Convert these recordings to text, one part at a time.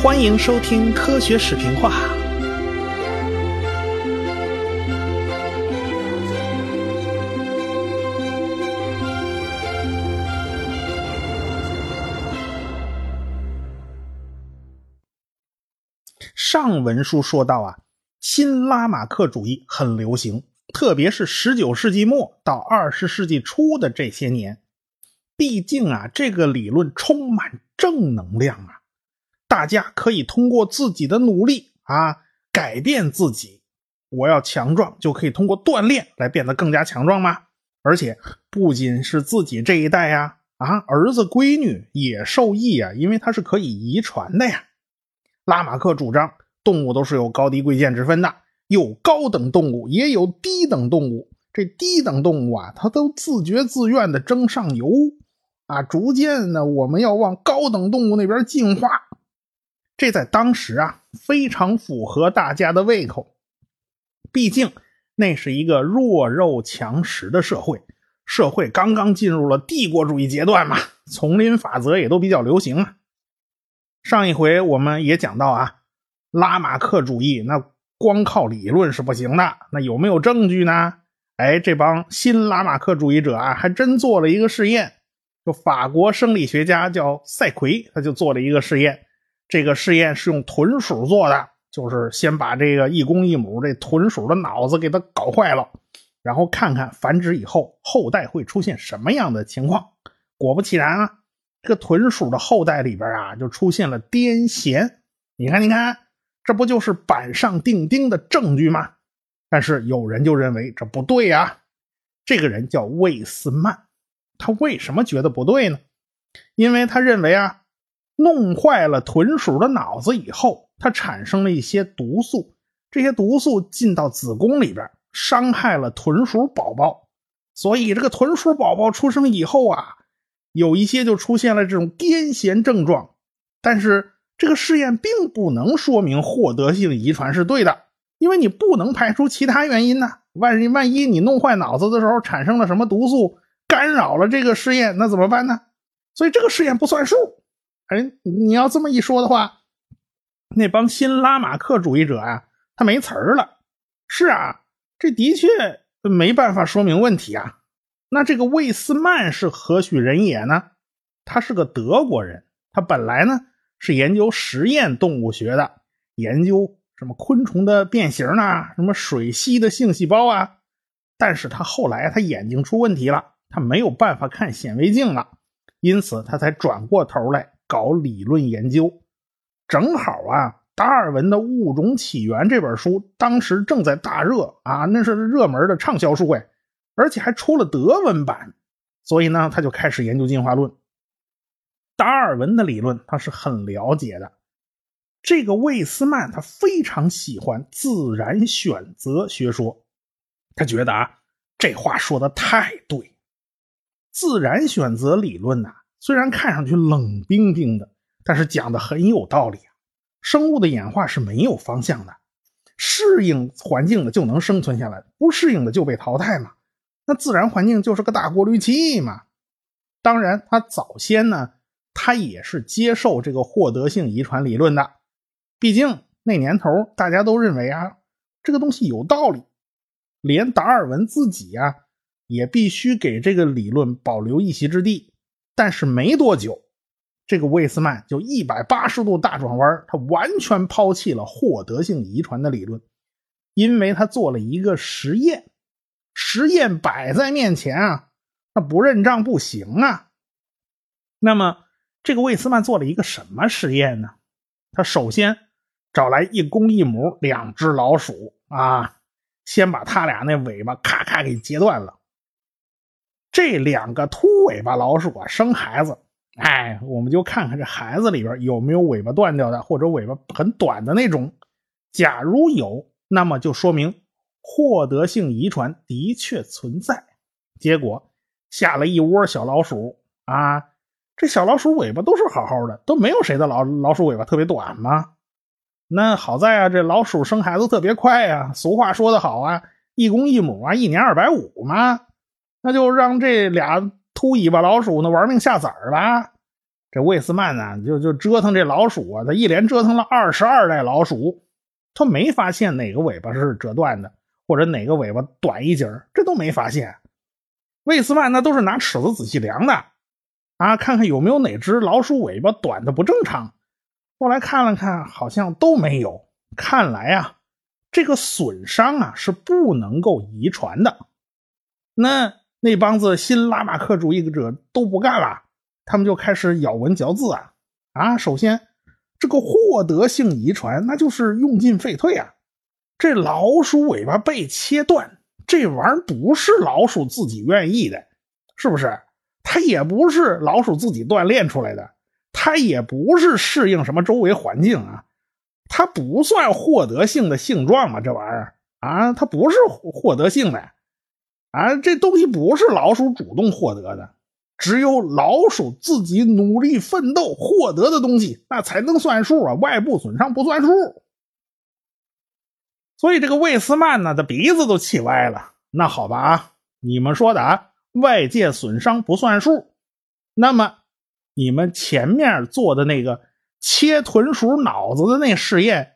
欢迎收听科学视频化。上文书说到啊，新拉马克主义很流行，特别是十九世纪末到二十世纪初的这些年。毕竟啊，这个理论充满正能量啊，大家可以通过自己的努力啊改变自己。我要强壮，就可以通过锻炼来变得更加强壮吗？而且不仅是自己这一代呀，啊，儿子闺女也受益啊，因为它是可以遗传的呀。拉马克主张，动物都是有高低贵贱之分的，有高等动物，也有低等动物。这低等动物啊，它都自觉自愿的争上游啊，逐渐呢，我们要往高等动物那边进化。这在当时啊，非常符合大家的胃口。毕竟那是一个弱肉强食的社会，社会刚刚进入了帝国主义阶段嘛，丛林法则也都比较流行啊。上一回我们也讲到啊，拉马克主义那光靠理论是不行的，那有没有证据呢？哎，这帮新拉马克主义者啊，还真做了一个试验。就法国生理学家叫塞奎，他就做了一个试验。这个试验是用豚鼠做的，就是先把这个一公一母这豚鼠的脑子给它搞坏了，然后看看繁殖以后后代会出现什么样的情况。果不其然啊。这个豚鼠的后代里边啊，就出现了癫痫。你看，你看，这不就是板上钉钉的证据吗？但是有人就认为这不对呀。这个人叫魏斯曼，他为什么觉得不对呢？因为他认为啊，弄坏了豚鼠的脑子以后，它产生了一些毒素，这些毒素进到子宫里边，伤害了豚鼠宝宝，所以这个豚鼠宝宝出生以后啊。有一些就出现了这种癫痫症状，但是这个试验并不能说明获得性遗传是对的，因为你不能排除其他原因呢。万一万一你弄坏脑子的时候产生了什么毒素，干扰了这个试验，那怎么办呢？所以这个试验不算数。哎，你要这么一说的话，那帮新拉马克主义者呀，他没词儿了。是啊，这的确没办法说明问题啊。那这个魏斯曼是何许人也呢？他是个德国人，他本来呢是研究实验动物学的，研究什么昆虫的变形啊，什么水螅的性细胞啊。但是他后来他眼睛出问题了，他没有办法看显微镜了，因此他才转过头来搞理论研究。正好啊，达尔文的《物种起源》这本书当时正在大热啊，那是热门的畅销书哎。而且还出了德文版，所以呢，他就开始研究进化论。达尔文的理论他是很了解的。这个魏斯曼他非常喜欢自然选择学说，他觉得啊，这话说的太对。自然选择理论呐，虽然看上去冷冰冰的，但是讲的很有道理啊。生物的演化是没有方向的，适应环境的就能生存下来，不适应的就被淘汰嘛。那自然环境就是个大过滤器嘛。当然，他早先呢，他也是接受这个获得性遗传理论的。毕竟那年头大家都认为啊，这个东西有道理，连达尔文自己呀，也必须给这个理论保留一席之地。但是没多久，这个魏斯曼就一百八十度大转弯，他完全抛弃了获得性遗传的理论，因为他做了一个实验。实验摆在面前啊，那不认账不行啊。那么，这个魏斯曼做了一个什么实验呢？他首先找来一公一母两只老鼠啊，先把他俩那尾巴咔咔给截断了。这两个秃尾巴老鼠啊，生孩子，哎，我们就看看这孩子里边有没有尾巴断掉的，或者尾巴很短的那种。假如有，那么就说明。获得性遗传的确存在，结果下了一窝小老鼠啊，这小老鼠尾巴都是好好的，都没有谁的老老鼠尾巴特别短吗？那好在啊，这老鼠生孩子特别快呀。俗话说得好啊，一公一母啊，一年二百五嘛，那就让这俩秃尾巴老鼠呢玩命下崽儿了。这魏斯曼呢，就就折腾这老鼠啊，他一连折腾了二十二代老鼠，他没发现哪个尾巴是折断的，或者哪个尾巴短一截这都没发现。魏斯曼那都是拿尺子仔细量的，啊，看看有没有哪只老鼠尾巴短的不正常。后来看了看，好像都没有。看来啊，这个损伤啊是不能够遗传的。那那帮子新拉马克主义者都不干了。他们就开始咬文嚼字啊啊！首先，这个获得性遗传那就是用进废退啊。这老鼠尾巴被切断，这玩意儿不是老鼠自己愿意的，是不是？它也不是老鼠自己锻炼出来的，它也不是适应什么周围环境啊，它不算获得性的性状嘛，这玩意儿啊，它不是获得性的啊，这东西不是老鼠主动获得的。只有老鼠自己努力奋斗获得的东西，那才能算数啊！外部损伤不算数。所以这个魏斯曼呢，他鼻子都气歪了。那好吧啊，你们说的啊，外界损伤不算数。那么你们前面做的那个切豚鼠脑子的那实验，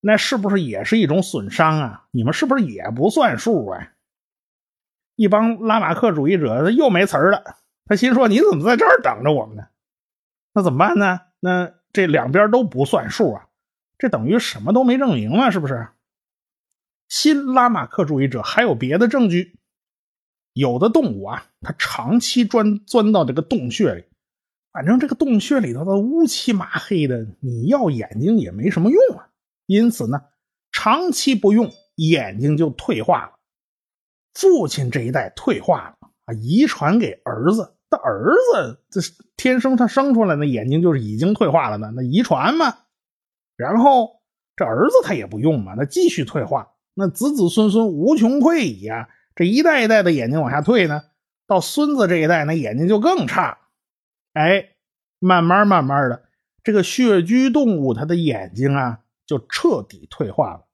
那是不是也是一种损伤啊？你们是不是也不算数啊？一帮拉马克主义者又没词儿了。他心说：“你怎么在这儿等着我们呢？那怎么办呢？那这两边都不算数啊！这等于什么都没证明了，是不是？新拉马克主义者还有别的证据。有的动物啊，它长期钻钻到这个洞穴里，反正这个洞穴里头的乌漆麻黑的，你要眼睛也没什么用啊。因此呢，长期不用，眼睛就退化了。父亲这一代退化了。”啊，遗传给儿子，他儿子这天生他生出来那眼睛就是已经退化了的，那遗传嘛。然后这儿子他也不用嘛，那继续退化，那子子孙孙无穷匮矣啊！这一代一代的眼睛往下退呢，到孙子这一代那眼睛就更差。哎，慢慢慢慢的，这个穴居动物它的眼睛啊就彻底退化了。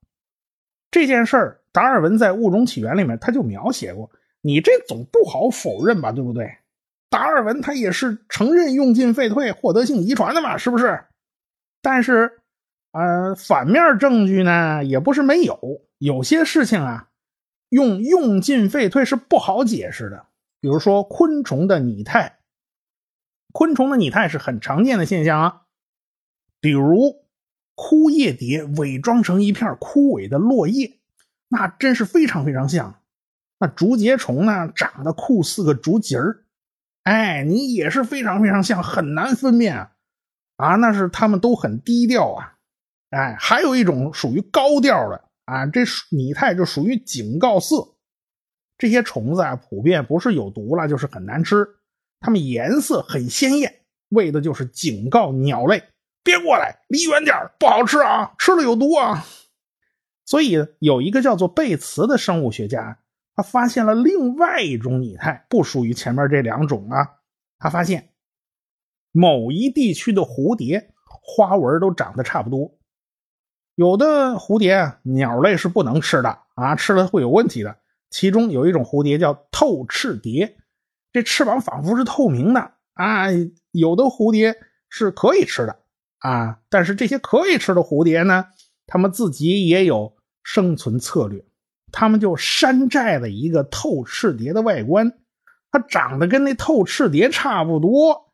这件事儿，达尔文在《物种起源》里面他就描写过。你这总不好否认吧，对不对？达尔文他也是承认用进废退、获得性遗传的嘛，是不是？但是，呃，反面证据呢也不是没有。有些事情啊，用用进废退是不好解释的。比如说昆虫的拟态，昆虫的拟态是很常见的现象啊。比如枯叶蝶伪装成一片枯萎的落叶，那真是非常非常像。那竹节虫呢，长得酷似个竹节儿，哎，你也是非常非常像，很难分辨啊！啊，那是它们都很低调啊，哎，还有一种属于高调的啊，这拟态就属于警告色。这些虫子啊，普遍不是有毒了，就是很难吃，它们颜色很鲜艳，为的就是警告鸟类别过来，离远点不好吃啊，吃了有毒啊。所以有一个叫做贝茨的生物学家。他发现了另外一种拟态，不属于前面这两种啊。他发现某一地区的蝴蝶花纹都长得差不多。有的蝴蝶鸟类是不能吃的啊，吃了会有问题的。其中有一种蝴蝶叫透翅蝶，这翅膀仿佛是透明的啊。有的蝴蝶是可以吃的啊，但是这些可以吃的蝴蝶呢，它们自己也有生存策略。他们就山寨了一个透翅蝶的外观，它长得跟那透翅蝶差不多。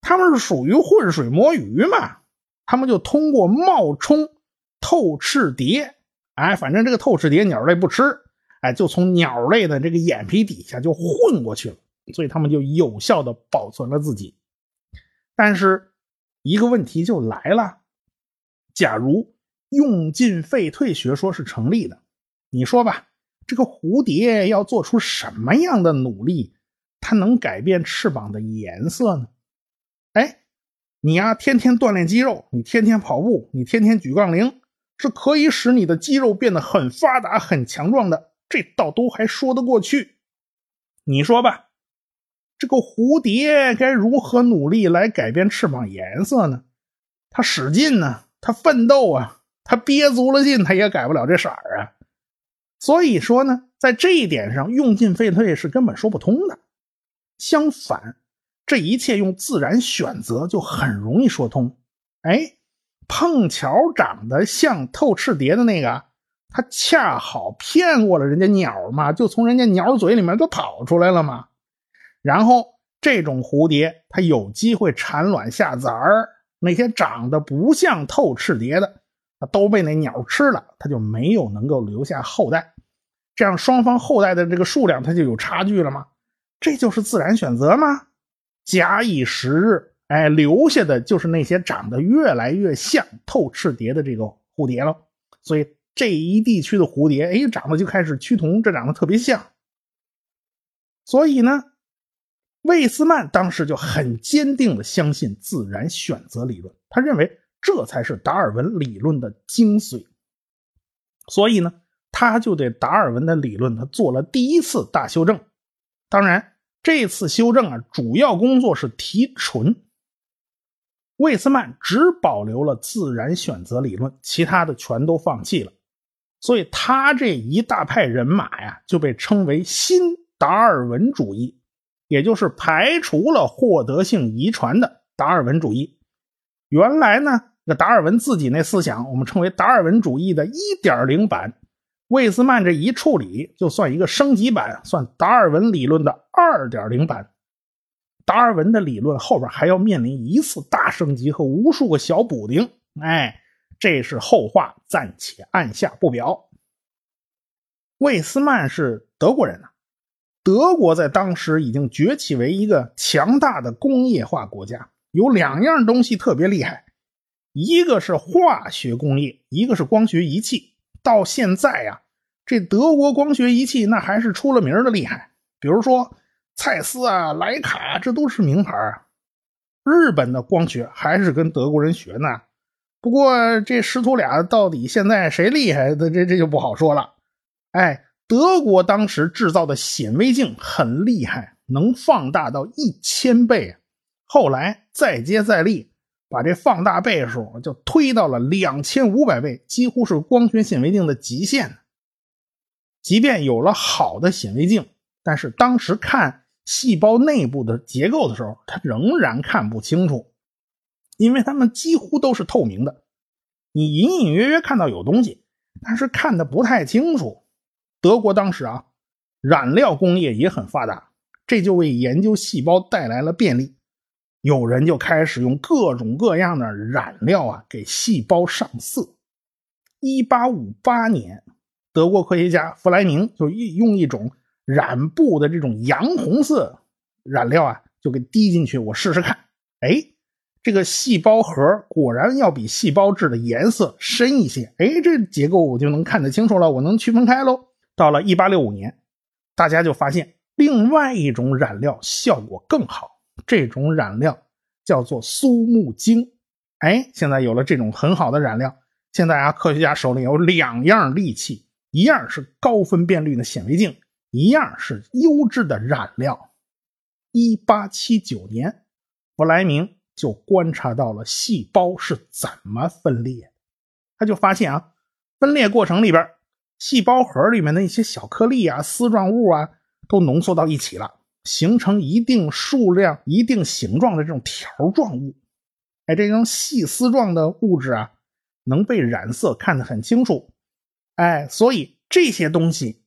他们是属于浑水摸鱼嘛？他们就通过冒充透翅蝶，哎，反正这个透翅蝶鸟类不吃，哎，就从鸟类的这个眼皮底下就混过去了，所以他们就有效的保存了自己。但是一个问题就来了：假如用进废退学说是成立的。你说吧，这个蝴蝶要做出什么样的努力，它能改变翅膀的颜色呢？哎，你呀，天天锻炼肌肉，你天天跑步，你天天举杠铃，是可以使你的肌肉变得很发达、很强壮的，这倒都还说得过去。你说吧，这个蝴蝶该如何努力来改变翅膀颜色呢？它使劲呢，它奋斗啊，他憋足了劲，他也改不了这色儿啊。所以说呢，在这一点上，用进废退是根本说不通的。相反，这一切用自然选择就很容易说通。哎，碰巧长得像透翅蝶的那个，它恰好骗过了人家鸟嘛，就从人家鸟嘴里面就跑出来了嘛。然后这种蝴蝶它有机会产卵下崽儿，那些长得不像透翅蝶的，都被那鸟吃了，它就没有能够留下后代。这样双方后代的这个数量它就有差距了吗？这就是自然选择吗？假以时日，哎，留下的就是那些长得越来越像透翅蝶的这个蝴蝶了。所以这一地区的蝴蝶，哎，长得就开始趋同，这长得特别像。所以呢，魏斯曼当时就很坚定的相信自然选择理论，他认为这才是达尔文理论的精髓。所以呢，他就对达尔文的理论他做了第一次大修正。当然。这次修正啊，主要工作是提纯。魏斯曼只保留了自然选择理论，其他的全都放弃了。所以他这一大派人马呀，就被称为新达尔文主义，也就是排除了获得性遗传的达尔文主义。原来呢，这达尔文自己那思想，我们称为达尔文主义的1.0版。魏斯曼这一处理，就算一个升级版，算达尔文理论的二点零版。达尔文的理论后边还要面临一次大升级和无数个小补丁，哎，这是后话，暂且按下不表。魏斯曼是德国人呐，德国在当时已经崛起为一个强大的工业化国家，有两样东西特别厉害，一个是化学工业，一个是光学仪器。到现在呀，这德国光学仪器那还是出了名的厉害。比如说蔡司啊、莱卡，这都是名牌。日本的光学还是跟德国人学呢。不过这师徒俩到底现在谁厉害，这这这就不好说了。哎，德国当时制造的显微镜很厉害，能放大到一千倍。后来再接再厉。把这放大倍数就推到了两千五百倍，几乎是光学显微镜的极限。即便有了好的显微镜，但是当时看细胞内部的结构的时候，它仍然看不清楚，因为它们几乎都是透明的。你隐隐约约看到有东西，但是看的不太清楚。德国当时啊，染料工业也很发达，这就为研究细胞带来了便利。有人就开始用各种各样的染料啊，给细胞上色。一八五八年，德国科学家弗莱明就用一种染布的这种洋红色染料啊，就给滴进去，我试试看。哎，这个细胞核果然要比细胞质的颜色深一些。哎，这结构我就能看得清楚了，我能区分开喽。到了一八六五年，大家就发现另外一种染料效果更好。这种染料叫做苏木精，哎，现在有了这种很好的染料，现在啊，科学家手里有两样利器，一样是高分辨率的显微镜，一样是优质的染料。一八七九年，弗莱明就观察到了细胞是怎么分裂，他就发现啊，分裂过程里边，细胞核里面的一些小颗粒啊、丝状物啊，都浓缩到一起了。形成一定数量、一定形状的这种条状物，哎，这种细丝状的物质啊，能被染色看得很清楚，哎，所以这些东西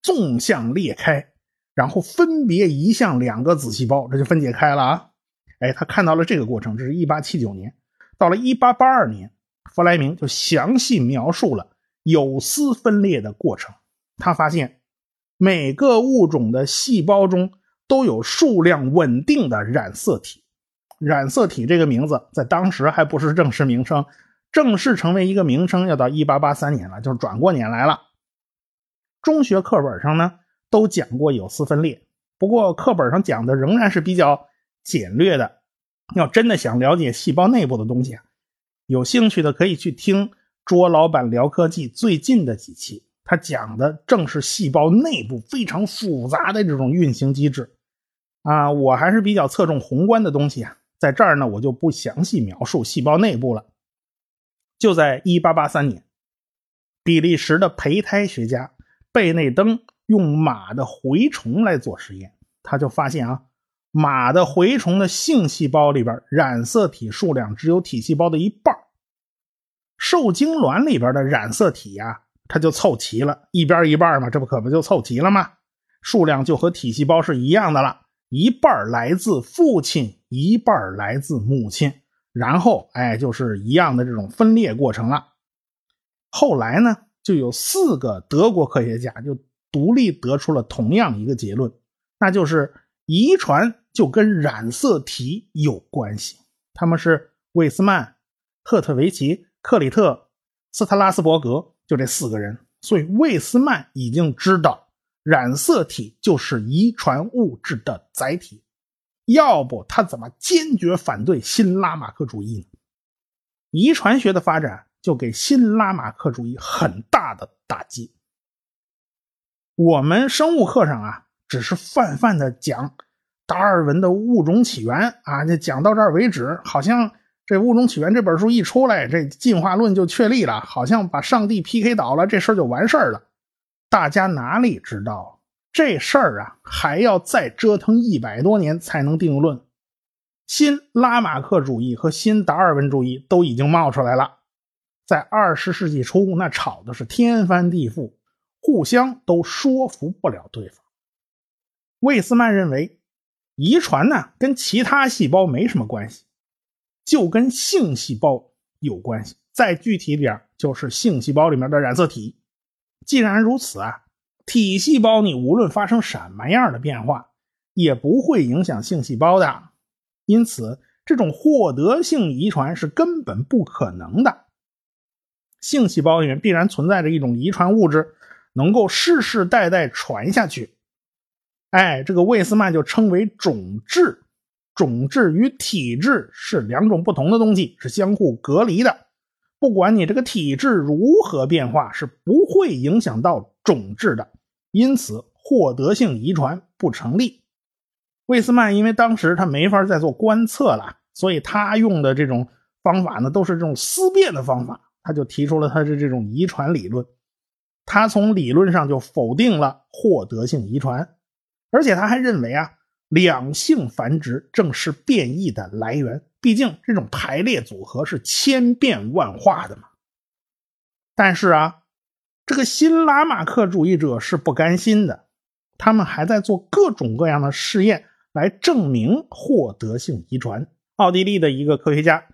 纵向裂开，然后分别移向两个子细胞，这就分解开了啊，哎，他看到了这个过程，这是一八七九年，到了一八八二年，弗莱明就详细描述了有丝分裂的过程，他发现每个物种的细胞中。都有数量稳定的染色体，染色体这个名字在当时还不是正式名称，正式成为一个名称要到一八八三年了，就是转过年来了。中学课本上呢都讲过有丝分裂，不过课本上讲的仍然是比较简略的。要真的想了解细胞内部的东西啊，有兴趣的可以去听卓老板聊科技最近的几期，他讲的正是细胞内部非常复杂的这种运行机制。啊，我还是比较侧重宏观的东西啊，在这儿呢，我就不详细描述细胞内部了。就在1883年，比利时的胚胎学家贝内登用马的蛔虫来做实验，他就发现啊，马的蛔虫的性细胞里边染色体数量只有体细胞的一半受精卵里边的染色体呀，它就凑齐了，一边一半嘛，这不可不就凑齐了吗？数量就和体细胞是一样的了，一半来自父亲，一半来自母亲，然后哎，就是一样的这种分裂过程了。后来呢，就有四个德国科学家就独立得出了同样一个结论，那就是遗传就跟染色体有关系。他们是魏斯曼、赫特维奇。克里特斯特拉斯伯格就这四个人，所以魏斯曼已经知道染色体就是遗传物质的载体，要不他怎么坚决反对新拉马克主义呢？遗传学的发展就给新拉马克主义很大的打击。我们生物课上啊，只是泛泛的讲达尔文的物种起源啊，就讲到这儿为止，好像。这《物种起源》这本书一出来，这进化论就确立了，好像把上帝 PK 倒了，这事儿就完事儿了。大家哪里知道，这事儿啊还要再折腾一百多年才能定论。新拉马克主义和新达尔文主义都已经冒出来了，在二十世纪初，那吵的是天翻地覆，互相都说服不了对方。魏斯曼认为，遗传呢跟其他细胞没什么关系。就跟性细胞有关系，再具体点就是性细胞里面的染色体。既然如此啊，体细胞你无论发生什么样的变化，也不会影响性细胞的。因此，这种获得性遗传是根本不可能的。性细胞里面必然存在着一种遗传物质，能够世世代代传下去。哎，这个魏斯曼就称为种质。种质与体质是两种不同的东西，是相互隔离的。不管你这个体质如何变化，是不会影响到种质的。因此，获得性遗传不成立。魏斯曼因为当时他没法再做观测了，所以他用的这种方法呢，都是这种思辨的方法。他就提出了他的这种遗传理论。他从理论上就否定了获得性遗传，而且他还认为啊。两性繁殖正是变异的来源，毕竟这种排列组合是千变万化的嘛。但是啊，这个新拉马克主义者是不甘心的，他们还在做各种各样的试验来证明获得性遗传。奥地利的一个科学家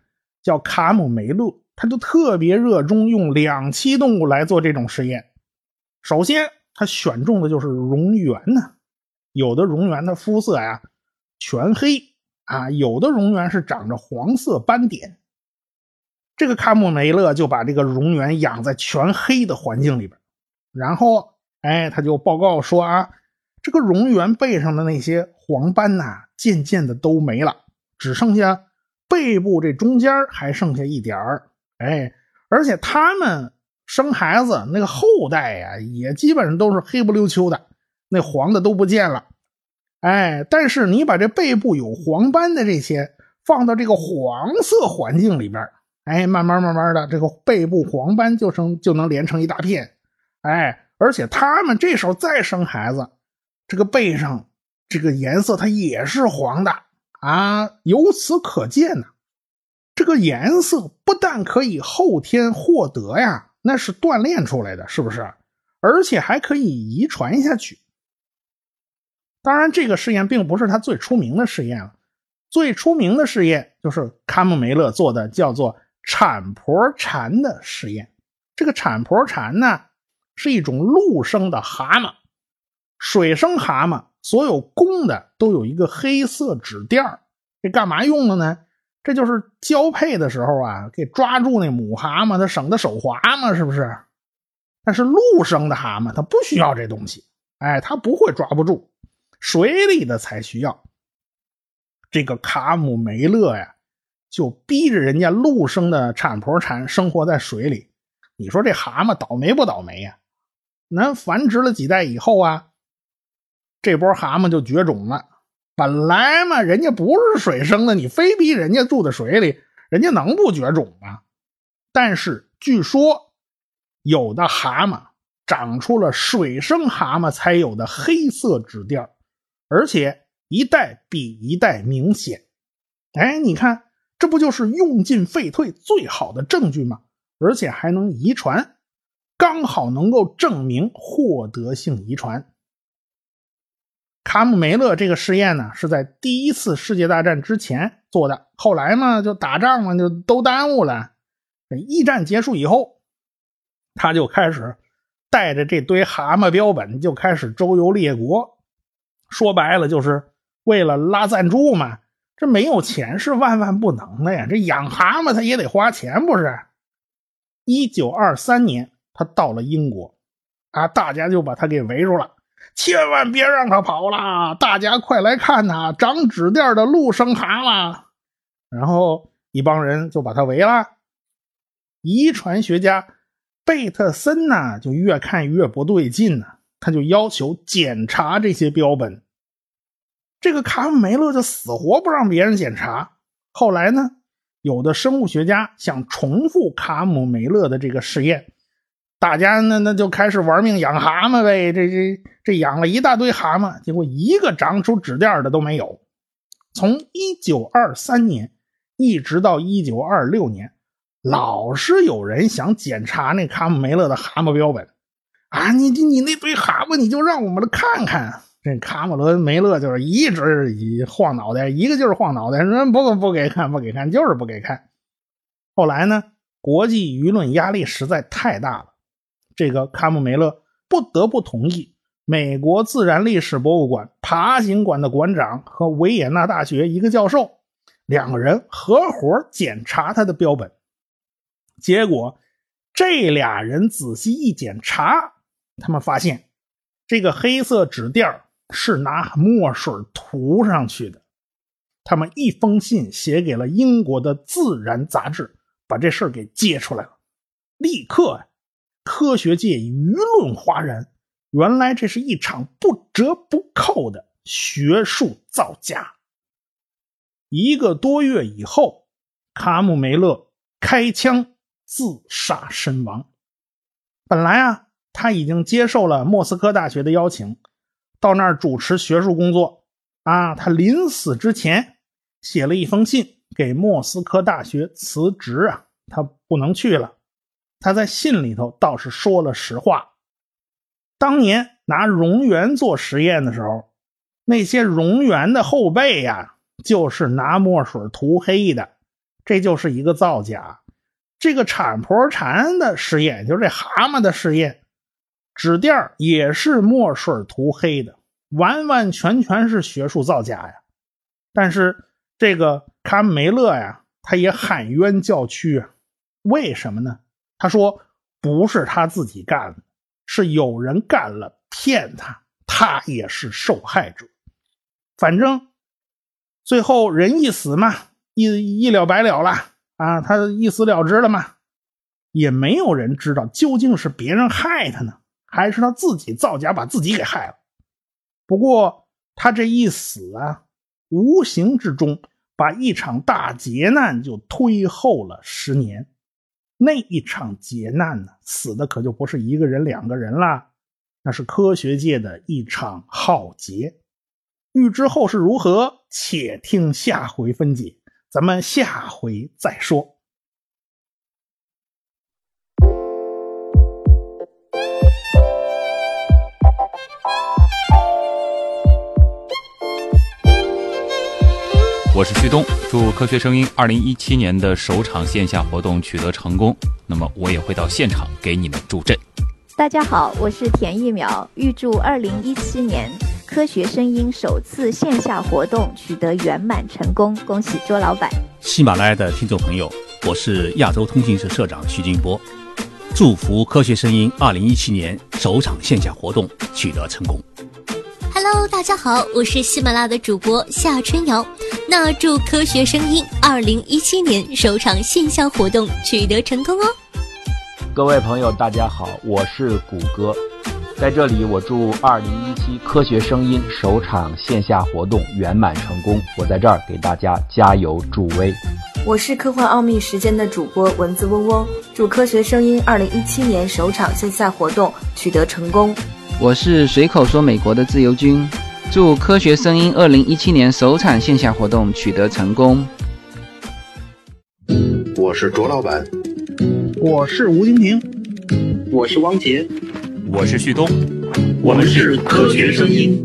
叫卡姆梅勒，他就特别热衷用两栖动物来做这种实验。首先，他选中的就是蝾螈呢。有的蝾螈的肤色呀全黑啊，有的蝾螈是长着黄色斑点。这个卡姆梅勒就把这个蝾螈养在全黑的环境里边，然后哎，他就报告说啊，这个蝾螈背上的那些黄斑呐，渐渐的都没了，只剩下背部这中间还剩下一点儿。哎，而且他们生孩子那个后代呀，也基本上都是黑不溜秋的。那黄的都不见了，哎，但是你把这背部有黄斑的这些放到这个黄色环境里边，哎，慢慢慢慢的，这个背部黄斑就成就能连成一大片，哎，而且他们这时候再生孩子，这个背上这个颜色它也是黄的啊，由此可见呢，这个颜色不但可以后天获得呀，那是锻炼出来的，是不是？而且还可以遗传下去。当然，这个试验并不是他最出名的试验了。最出名的试验就是卡姆梅勒做的，叫做产婆蝉的实验。这个产婆蝉呢，是一种陆生的蛤蟆，水生蛤蟆，所有公的都有一个黑色纸垫这干嘛用的呢？这就是交配的时候啊，给抓住那母蛤蟆，它省得手滑嘛，是不是？但是陆生的蛤蟆它不需要这东西，哎，它不会抓不住。水里的才需要。这个卡姆梅勒呀，就逼着人家陆生的产婆蝉生活在水里。你说这蛤蟆倒霉不倒霉呀？那繁殖了几代以后啊，这波蛤蟆就绝种了。本来嘛，人家不是水生的，你非逼人家住在水里，人家能不绝种吗？但是据说，有的蛤蟆长出了水生蛤蟆才有的黑色指垫而且一代比一代明显。哎，你看，这不就是用进废退最好的证据吗？而且还能遗传，刚好能够证明获得性遗传。卡姆梅勒这个试验呢，是在第一次世界大战之前做的，后来呢就打仗嘛，就都耽误了。一战结束以后，他就开始带着这堆蛤蟆标本就开始周游列国，说白了就是为了拉赞助嘛。这没有钱是万万不能的呀！这养蛤蟆他也得花钱，不是？一九二三年，他到了英国，啊，大家就把他给围住了，千万别让他跑了！大家快来看呐，长纸垫的陆生蛤蟆！然后一帮人就把他围了。遗传学家贝特森呢，就越看越不对劲呢，他就要求检查这些标本。这个卡姆梅勒就死活不让别人检查。后来呢，有的生物学家想重复卡姆梅勒的这个试验，大家那那就开始玩命养蛤蟆呗。这这这养了一大堆蛤蟆，结果一个长出指垫的都没有。从一九二三年一直到一九二六年，老是有人想检查那卡姆梅勒的蛤蟆标本啊！你你你那堆蛤蟆，你就让我们来看看。这卡姆伦梅勒就是一直以晃脑袋，一个劲儿晃脑袋，说不不给看，不给看，就是不给看。后来呢，国际舆论压力实在太大了，这个卡姆梅勒不得不同意美国自然历史博物馆爬行馆的馆长和维也纳大学一个教授两个人合伙检查他的标本。结果，这俩人仔细一检查，他们发现这个黑色纸垫。是拿墨水涂上去的。他们一封信写给了英国的《自然》杂志，把这事儿给揭出来了。立刻，科学界舆论哗然。原来这是一场不折不扣的学术造假。一个多月以后，卡姆梅勒开枪自杀身亡。本来啊，他已经接受了莫斯科大学的邀请。到那儿主持学术工作啊！他临死之前写了一封信给莫斯科大学辞职啊，他不能去了。他在信里头倒是说了实话：当年拿蝾螈做实验的时候，那些蝾螈的后背呀，就是拿墨水涂黑的，这就是一个造假。这个产婆蝉的实验，就是这蛤蟆的实验。纸垫也是墨水涂黑的，完完全全是学术造假呀！但是这个卡梅勒呀，他也喊冤叫屈啊！为什么呢？他说不是他自己干的，是有人干了骗他，他也是受害者。反正最后人一死嘛，一一了百了了啊，他一死了之了嘛，也没有人知道究竟是别人害他呢。还是他自己造假，把自己给害了。不过他这一死啊，无形之中把一场大劫难就推后了十年。那一场劫难呢，死的可就不是一个人、两个人了，那是科学界的一场浩劫。欲知后事如何，且听下回分解。咱们下回再说。我是旭东，祝科学声音二零一七年的首场线下活动取得成功。那么我也会到现场给你们助阵。大家好，我是田一苗，预祝二零一七年科学声音首次线下活动取得圆满成功，恭喜周老板。喜马拉雅的听众朋友，我是亚洲通讯社社长徐金波，祝福科学声音二零一七年首场线下活动取得成功。Hello，大家好，我是喜马拉雅的主播夏春瑶。那祝科学声音二零一七年首场线下活动取得成功哦！各位朋友，大家好，我是谷歌，在这里我祝二零一七科学声音首场线下活动圆满成功，我在这儿给大家加油助威。我是科幻奥秘时间的主播文字嗡嗡，祝科学声音二零一七年首场线下活动取得成功。我是随口说美国的自由军。祝科学声音二零一七年首场线下活动取得成功。我是卓老板，我是吴京平，我是汪杰，我是旭东，我们是科学声音。